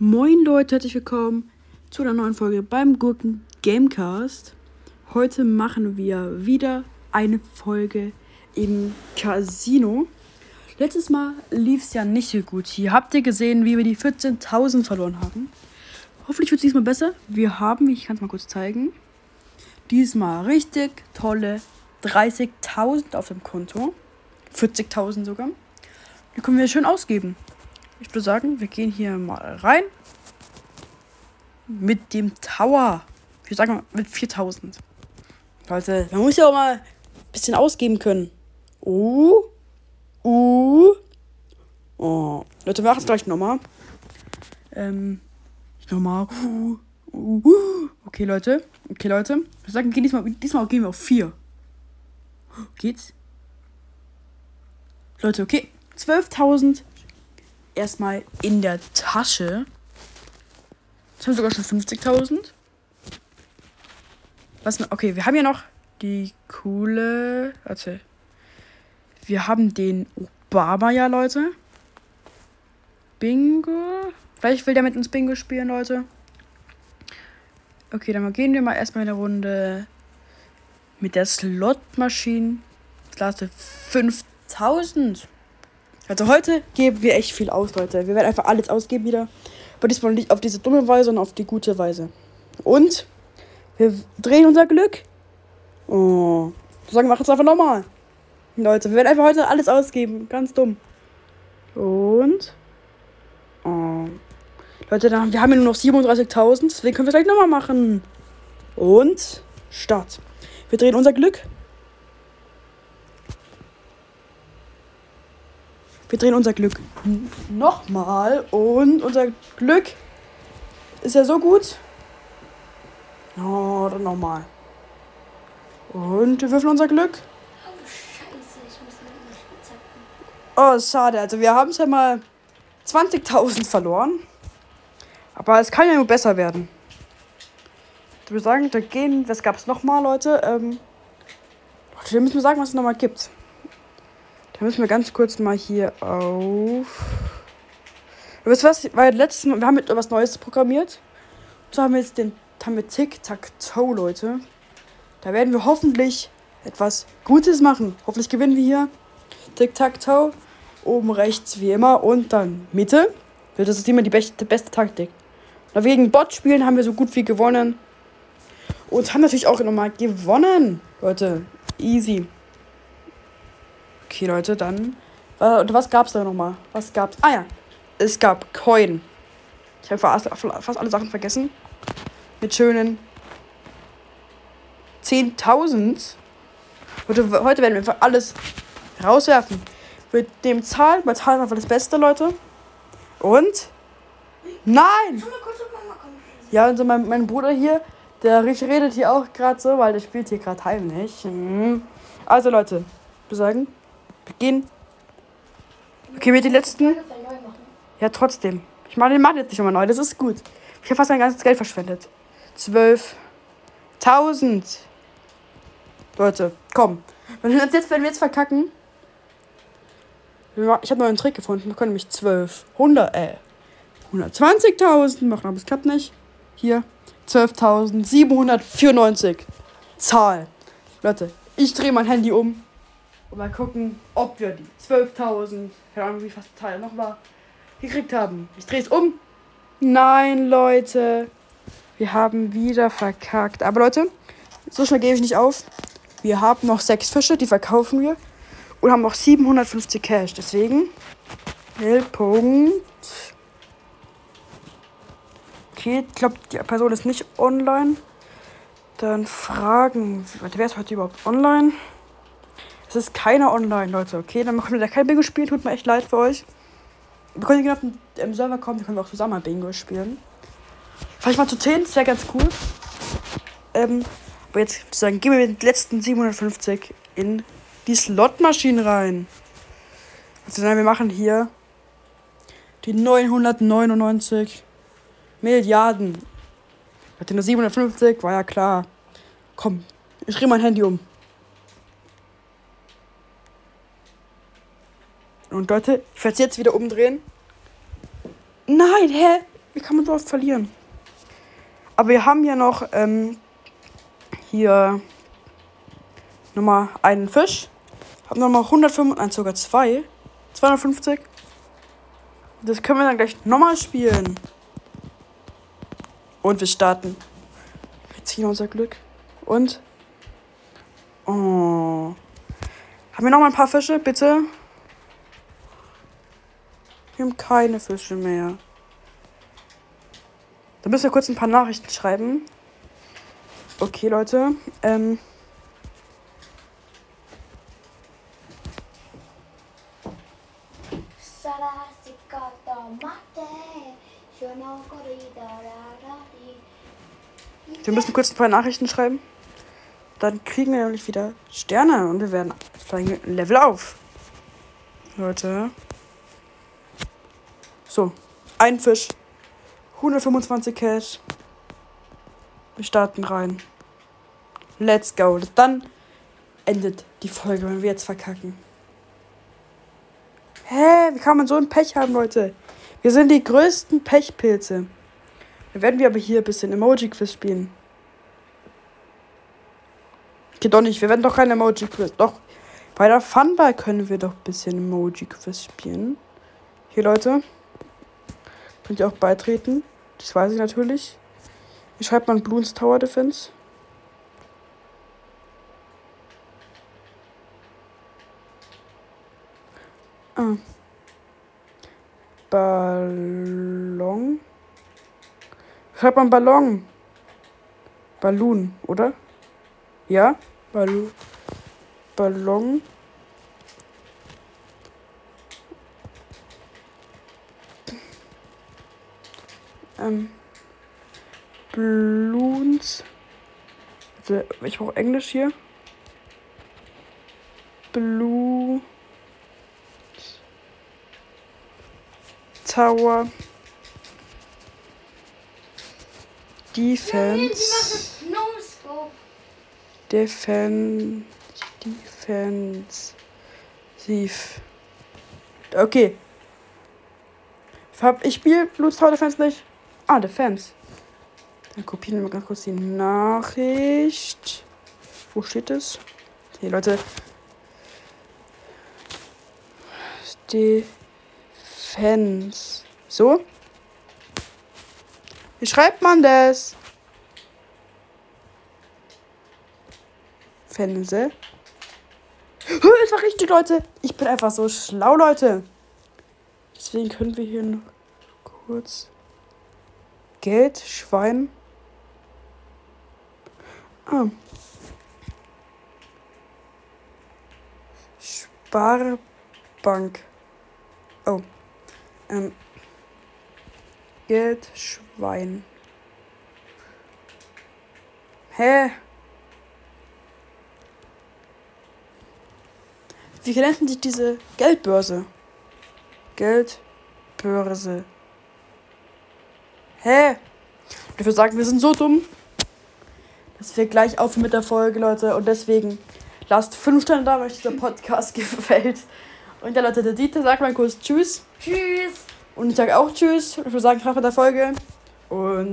Moin Leute, herzlich willkommen zu einer neuen Folge beim Gurken Gamecast. Heute machen wir wieder eine Folge im Casino. Letztes Mal lief es ja nicht so gut. Hier habt ihr gesehen, wie wir die 14.000 verloren haben. Hoffentlich wird es diesmal besser. Wir haben, ich kann es mal kurz zeigen, diesmal richtig tolle 30.000 auf dem Konto. 40.000 sogar. Die können wir schön ausgeben. Ich würde sagen, wir gehen hier mal rein. Mit dem Tower. Ich würde sagen, mit 4000. Leute, man muss ja auch mal ein bisschen ausgeben können. Uh. Uh. Oh. Leute, wir machen es gleich nochmal. Ähm. Nochmal. Uh, uh, uh. Okay, Leute. Okay, Leute. Ich würde sagen, gehen diesmal, diesmal gehen wir auf 4. Geht's? Leute, okay. 12.000 erstmal in der Tasche. Jetzt haben wir sogar schon 50.000. Was? Okay, wir haben ja noch die coole. Warte. Wir haben den Obama ja, Leute. Bingo. Vielleicht will der mit uns Bingo spielen, Leute. Okay, dann gehen wir mal erstmal eine Runde mit der Slotmaschine. Klasse 5000. Also heute geben wir echt viel aus, Leute. Wir werden einfach alles ausgeben wieder. Aber diesmal nicht auf diese dumme Weise, sondern auf die gute Weise. Und wir drehen unser Glück. Oh. So sagen wir es einfach nochmal. Leute, wir werden einfach heute alles ausgeben. Ganz dumm. Und. Oh. Leute, wir haben ja nur noch 37.000. Deswegen können wir es gleich nochmal machen. Und. Start. Wir drehen unser Glück. Wir drehen unser Glück nochmal. Und unser Glück ist ja so gut. Oh, dann nochmal. Und wir würfeln unser Glück. Oh, scheiße, ich muss Spitzhacke. Oh, schade. Also wir haben es ja mal 20.000 verloren. Aber es kann ja nur besser werden. Ich würde sagen, da gehen, was gab es nochmal, Leute? Ähm, Leute, wir müssen sagen, was es nochmal gibt. Da müssen wir ganz kurz mal hier auf. Wisst ihr was? Weil letztes Mal, wir haben mit etwas Neues programmiert. Und so haben wir jetzt den haben wir Tic-Tac-Toe, Leute. Da werden wir hoffentlich etwas Gutes machen. Hoffentlich gewinnen wir hier. Tic-Tac-Toe. Oben rechts wie immer. Und dann Mitte. Das ist immer die beste, beste Taktik. Und wegen Bot spielen haben wir so gut wie gewonnen. Und haben natürlich auch nochmal gewonnen. Leute, easy. Okay, Leute, dann. Äh, was gab's da nochmal? Was gab's? Ah ja, es gab Coin. Ich habe fast, fast alle Sachen vergessen. Mit schönen 10.000. Heute, heute werden wir einfach alles rauswerfen. Mit dem Zahlen, bei Zahlen einfach das Beste, Leute. Und. Nein! Ja, und so mein, mein Bruder hier, der redet hier auch gerade so, weil der spielt hier gerade heimlich. Mhm. Also Leute, wir sagen, beginn. Okay, mit den letzten. Ja, trotzdem. Ich meine, den mache jetzt nicht immer neu, das ist gut. Ich habe fast mein ganzes Geld verschwendet. 12.000. Leute, komm. Wenn wir, jetzt, wenn wir jetzt verkacken. Ich habe einen Trick gefunden. Wir können nämlich 12, 100, äh, 120.000 machen, aber es klappt nicht. Hier, 12.794. Zahl. Leute, ich drehe mein Handy um und mal gucken, ob wir die 12.000, keine Ahnung, wie fast Teil noch war, gekriegt haben. Ich drehe es um. Nein, Leute. Wir haben wieder verkackt. Aber Leute, so schnell gebe ich nicht auf. Wir haben noch sechs Fische, die verkaufen wir. Und haben noch 750 Cash. Deswegen. Punkt. Okay, ich glaube, die Person ist nicht online. Dann fragen. Warte, wer ist heute überhaupt online? Es ist keiner online, Leute. Okay, dann machen wir da kein Bingo spielen. Tut mir echt leid für euch. Wir können gerne auf den ähm, Server kommen. Wir können auch zusammen Bingo spielen. Vielleicht mal zu 10, das wäre ganz cool. Ähm, aber jetzt würde ich sagen, gehen wir mit den letzten 750 in die Slotmaschine rein. Also dann, wir machen hier die 999 Milliarden. Hatte nur 750, war ja klar. Komm, ich drehe mein Handy um. Und Leute, ich werde es jetzt wieder umdrehen. Nein, hä? Wie kann man so oft verlieren? Aber wir haben ja noch ähm, hier nochmal einen Fisch. Haben nochmal 105, sogar zwei. 250. Das können wir dann gleich nochmal spielen. Und wir starten. Wir ziehen unser Glück. Und. Oh. Haben wir noch mal ein paar Fische, bitte? Wir haben keine Fische mehr. Da müssen wir kurz ein paar Nachrichten schreiben. Okay, Leute. Ähm. Wir müssen kurz ein paar Nachrichten schreiben. Dann kriegen wir nämlich wieder Sterne und wir werden Level auf. Leute. So, ein Fisch. 125 Cash. Wir starten rein. Let's go. Dann endet die Folge, wenn wir jetzt verkacken. Hä? Wie kann man so ein Pech haben, Leute? Wir sind die größten Pechpilze. Dann werden wir aber hier ein bisschen Emoji-Quiz spielen. Geht doch nicht. Wir werden doch kein Emoji-Quiz. Doch. Bei der Funball können wir doch ein bisschen Emoji-Quiz spielen. Hier, Leute. Könnt ihr auch beitreten. Das weiß ich natürlich. Wie schreibt man Bloons Tower Defense? Ah. Ballon. Schreibt man Ballon. Balloon, oder? Ja? Ballon. Ballon. Ähm. Balloons. Also, ich brauche Englisch hier. Blue. Tower. Defense. Defense. Defensiv. Okay. Ich spiele Blue Tower Defense nicht. Ah, Defense. Dann kopieren wir ganz kurz die Nachricht. Wo steht es? Hier, Leute. Defense. So. Wie schreibt man das? Fense. Es war richtig, Leute. Ich bin einfach so schlau, Leute. Deswegen können wir hier noch kurz Geld, Schwein. Ah. Sparbank. Oh. Ähm. Geld, Schwein. Hä? Wie nennt sich diese Geldbörse? Geldbörse. Hä? Ich würde sagen, wir sind so dumm, dass wir gleich aufhören mit der Folge, Leute. Und deswegen lasst 5 Sterne da, wenn euch dieser Podcast gefällt. Und ja, Leute, der Dieter sagt mal kurz Tschüss. Tschüss. Und ich sage auch Tschüss. Ich würde sagen, ich mache mit der Folge. Und